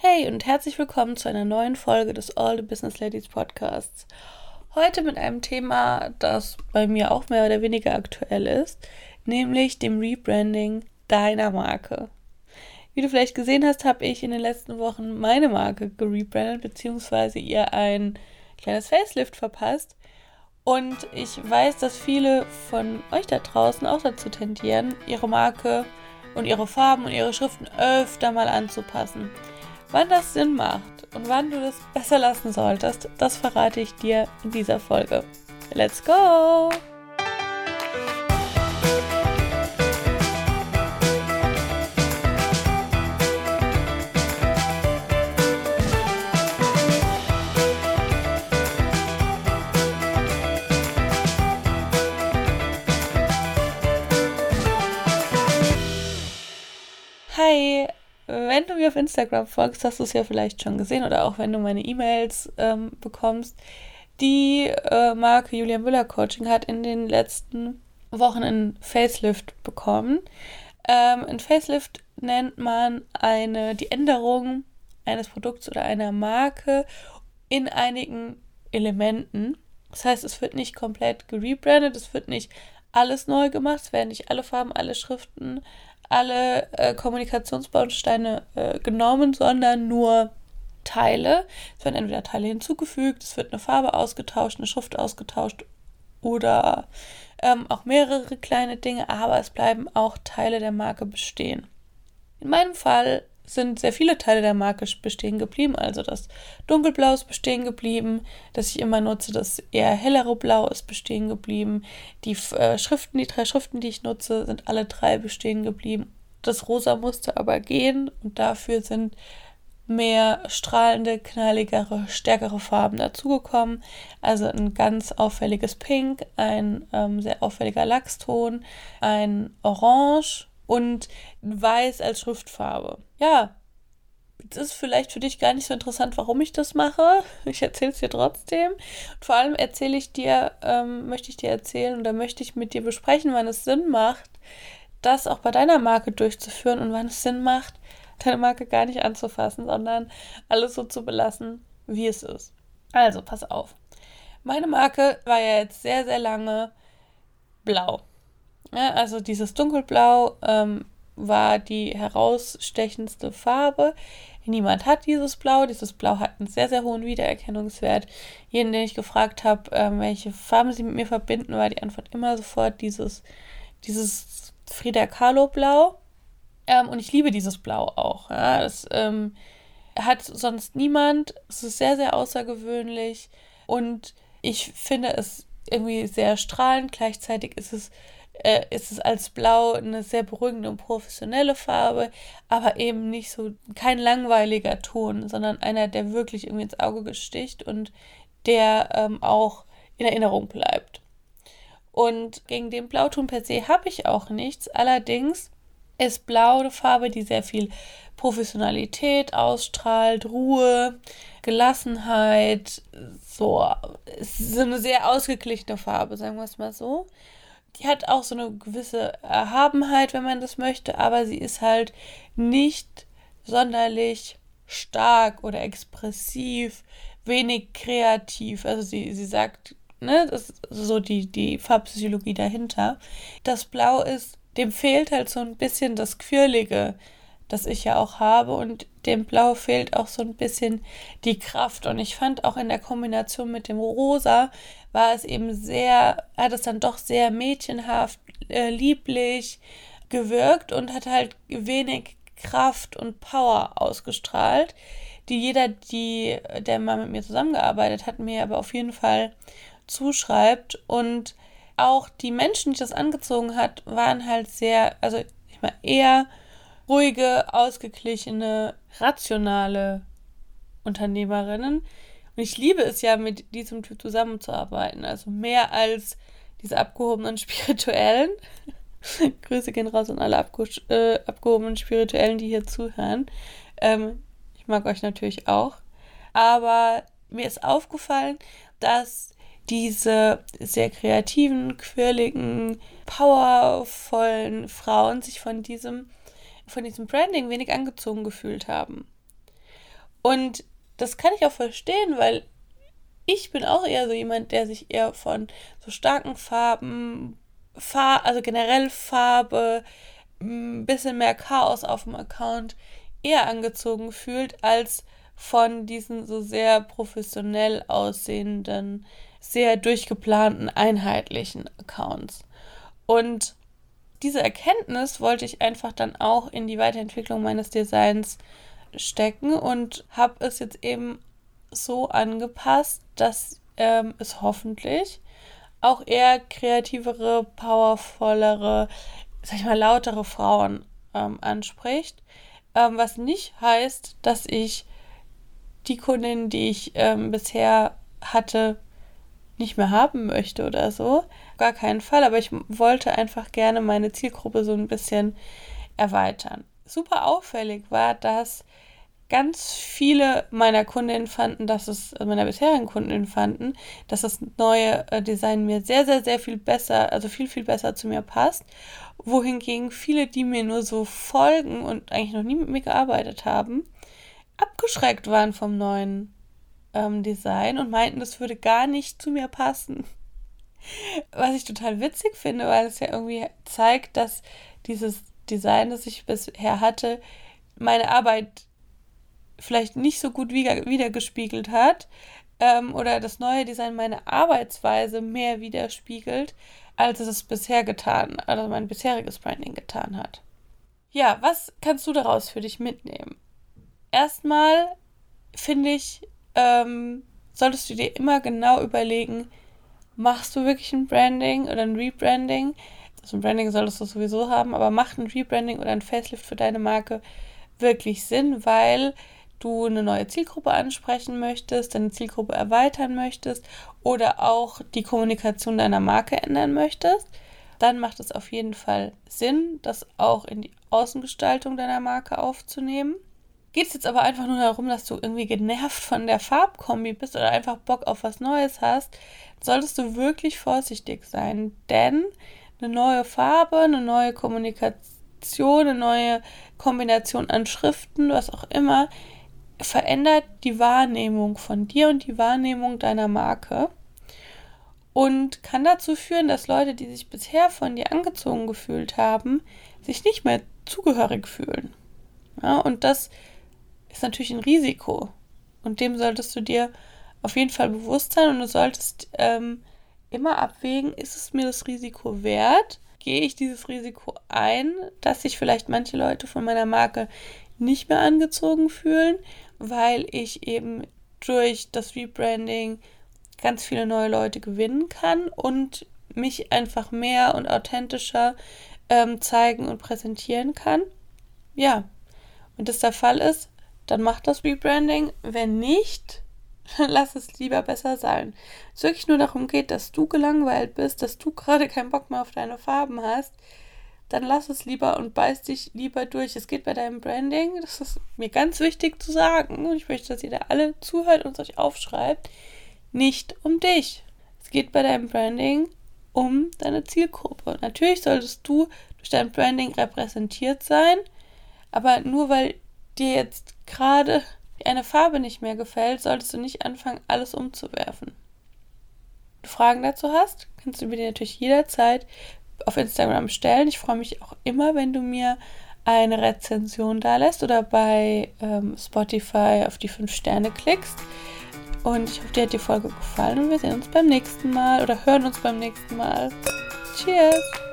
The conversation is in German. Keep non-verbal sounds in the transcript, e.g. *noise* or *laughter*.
Hey und herzlich willkommen zu einer neuen Folge des All the Business Ladies Podcasts. Heute mit einem Thema, das bei mir auch mehr oder weniger aktuell ist, nämlich dem Rebranding deiner Marke. Wie du vielleicht gesehen hast, habe ich in den letzten Wochen meine Marke gerebrandet bzw. ihr ein kleines Facelift verpasst. Und ich weiß, dass viele von euch da draußen auch dazu tendieren, ihre Marke und ihre Farben und ihre Schriften öfter mal anzupassen. Wann das Sinn macht und wann du das besser lassen solltest, das verrate ich dir in dieser Folge. Let's go! Hi, wenn du mir auf Instagram folgst, hast du es ja vielleicht schon gesehen oder auch wenn du meine E-Mails ähm, bekommst. Die äh, Marke Julia Müller Coaching hat in den letzten Wochen einen Facelift bekommen. Ähm, ein Facelift nennt man eine, die Änderung eines Produkts oder einer Marke in einigen Elementen. Das heißt, es wird nicht komplett gerebrandet, es wird nicht alles neu gemacht, es werden nicht alle Farben, alle Schriften alle äh, Kommunikationsbausteine äh, genommen, sondern nur Teile. Es werden entweder Teile hinzugefügt, es wird eine Farbe ausgetauscht, eine Schrift ausgetauscht oder ähm, auch mehrere kleine Dinge, aber es bleiben auch Teile der Marke bestehen. In meinem Fall sind sehr viele Teile der Marke bestehen geblieben. Also das dunkelblau ist bestehen geblieben, das ich immer nutze, das eher hellere Blau ist bestehen geblieben. Die äh, Schriften, die drei Schriften, die ich nutze, sind alle drei bestehen geblieben. Das rosa musste aber gehen und dafür sind mehr strahlende, knalligere, stärkere Farben dazugekommen. Also ein ganz auffälliges Pink, ein ähm, sehr auffälliger Lachston, ein Orange und Weiß als Schriftfarbe. Ja, es ist vielleicht für dich gar nicht so interessant, warum ich das mache. *laughs* Ich erzähle es dir trotzdem. Und vor allem erzähle ich dir, ähm, möchte ich dir erzählen oder möchte ich mit dir besprechen, wann es Sinn macht, das auch bei deiner Marke durchzuführen und wann es Sinn macht, deine Marke gar nicht anzufassen, sondern alles so zu belassen, wie es ist. Also, pass auf. Meine Marke war ja jetzt sehr, sehr lange blau. Ja, also dieses Dunkelblau ähm, war die herausstechendste Farbe. Niemand hat dieses Blau. Dieses Blau hat einen sehr, sehr hohen Wiedererkennungswert. Jeden, den ich gefragt habe, ähm, welche Farben sie mit mir verbinden, war die Antwort immer sofort dieses, dieses Frida Kahlo Blau. Ähm, und ich liebe dieses Blau auch. Ja. Das ähm, hat sonst niemand. Es ist sehr, sehr außergewöhnlich. Und ich finde es irgendwie sehr strahlend. Gleichzeitig ist es äh, ist es als Blau eine sehr beruhigende und professionelle Farbe, aber eben nicht so kein langweiliger Ton, sondern einer, der wirklich irgendwie ins Auge sticht und der ähm, auch in Erinnerung bleibt. Und gegen den Blauton per se habe ich auch nichts. Allerdings ist Blau eine Farbe, die sehr viel Professionalität ausstrahlt, Ruhe, Gelassenheit, so. Es ist eine sehr ausgeglichene Farbe, sagen wir es mal so die hat auch so eine gewisse Erhabenheit, wenn man das möchte, aber sie ist halt nicht sonderlich stark oder expressiv, wenig kreativ. Also sie, sie sagt, ne, das ist so die, die Farbpsychologie dahinter. Das Blau ist, dem fehlt halt so ein bisschen das Quirlige, das ich ja auch habe und dem Blau fehlt auch so ein bisschen die Kraft. Und ich fand auch in der Kombination mit dem Rosa war es eben sehr, hat es dann doch sehr mädchenhaft, äh, lieblich gewirkt und hat halt wenig Kraft und Power ausgestrahlt, die jeder, die, der mal mit mir zusammengearbeitet hat, mir aber auf jeden Fall zuschreibt. Und auch die Menschen, die das angezogen hat, waren halt sehr, also ich meine, eher ruhige, ausgeglichene, rationale Unternehmerinnen. Und ich liebe es ja, mit diesem Typ zusammenzuarbeiten. Also mehr als diese abgehobenen *laughs* Spirituellen. Grüße gehen raus an alle abge äh, abgehobenen Spirituellen, die hier zuhören. Ähm, ich mag euch natürlich auch. Aber mir ist aufgefallen, dass diese sehr kreativen, quirligen, powervollen Frauen sich von diesem von diesem Branding wenig angezogen gefühlt haben. Und das kann ich auch verstehen, weil ich bin auch eher so jemand, der sich eher von so starken Farben, Far also generell Farbe, ein bisschen mehr Chaos auf dem Account eher angezogen fühlt, als von diesen so sehr professionell aussehenden, sehr durchgeplanten, einheitlichen Accounts. Und diese Erkenntnis wollte ich einfach dann auch in die Weiterentwicklung meines Designs stecken und habe es jetzt eben so angepasst, dass ähm, es hoffentlich auch eher kreativere, powervollere, sag ich mal, lautere Frauen ähm, anspricht. Ähm, was nicht heißt, dass ich die Kundin, die ich ähm, bisher hatte, nicht mehr haben möchte oder so. Gar keinen Fall, aber ich wollte einfach gerne meine Zielgruppe so ein bisschen erweitern. Super auffällig war, dass ganz viele meiner Kundinnen fanden, dass es, also meiner bisherigen Kundinnen fanden, dass das neue äh, Design mir sehr, sehr, sehr viel besser, also viel, viel besser zu mir passt. Wohingegen viele, die mir nur so folgen und eigentlich noch nie mit mir gearbeitet haben, abgeschreckt waren vom neuen ähm, Design und meinten, das würde gar nicht zu mir passen. Was ich total witzig finde, weil es ja irgendwie zeigt, dass dieses Design, das ich bisher hatte, meine Arbeit vielleicht nicht so gut wiedergespiegelt hat ähm, oder das neue Design meine Arbeitsweise mehr widerspiegelt, als es bisher getan, also mein bisheriges Branding getan hat. Ja, was kannst du daraus für dich mitnehmen? Erstmal finde ich, ähm, solltest du dir immer genau überlegen, machst du wirklich ein Branding oder ein Rebranding? Also ein Branding solltest du sowieso haben, aber macht ein Rebranding oder ein Facelift für deine Marke wirklich Sinn, weil du eine neue Zielgruppe ansprechen möchtest, deine Zielgruppe erweitern möchtest oder auch die Kommunikation deiner Marke ändern möchtest, dann macht es auf jeden Fall Sinn, das auch in die Außengestaltung deiner Marke aufzunehmen. Geht es jetzt aber einfach nur darum, dass du irgendwie genervt von der Farbkombi bist oder einfach Bock auf was Neues hast, solltest du wirklich vorsichtig sein, denn eine neue Farbe, eine neue Kommunikation, eine neue Kombination an Schriften, was auch immer, verändert die Wahrnehmung von dir und die Wahrnehmung deiner Marke und kann dazu führen, dass Leute, die sich bisher von dir angezogen gefühlt haben, sich nicht mehr zugehörig fühlen. Ja, und das ist natürlich ein Risiko. Und dem solltest du dir auf jeden Fall bewusst sein und du solltest ähm, immer abwägen, ist es mir das Risiko wert? Gehe ich dieses Risiko ein, dass sich vielleicht manche Leute von meiner Marke nicht mehr angezogen fühlen? weil ich eben durch das Rebranding ganz viele neue Leute gewinnen kann und mich einfach mehr und authentischer ähm, zeigen und präsentieren kann. Ja, wenn das der Fall ist, dann mach das Rebranding. Wenn nicht, dann *laughs* lass es lieber besser sein. Es wirklich nur darum geht, dass du gelangweilt bist, dass du gerade keinen Bock mehr auf deine Farben hast, dann lass es lieber und beiß dich lieber durch. Es geht bei deinem Branding, das ist mir ganz wichtig zu sagen, und ich möchte, dass ihr da alle zuhört und euch aufschreibt, nicht um dich. Es geht bei deinem Branding um deine Zielgruppe. Natürlich solltest du durch dein Branding repräsentiert sein, aber nur weil dir jetzt gerade eine Farbe nicht mehr gefällt, solltest du nicht anfangen, alles umzuwerfen. Wenn du Fragen dazu hast, kannst du mir die natürlich jederzeit auf Instagram stellen. Ich freue mich auch immer, wenn du mir eine Rezension da lässt oder bei ähm, Spotify auf die 5 Sterne klickst. Und ich hoffe, dir hat die Folge gefallen und wir sehen uns beim nächsten Mal oder hören uns beim nächsten Mal. Cheers!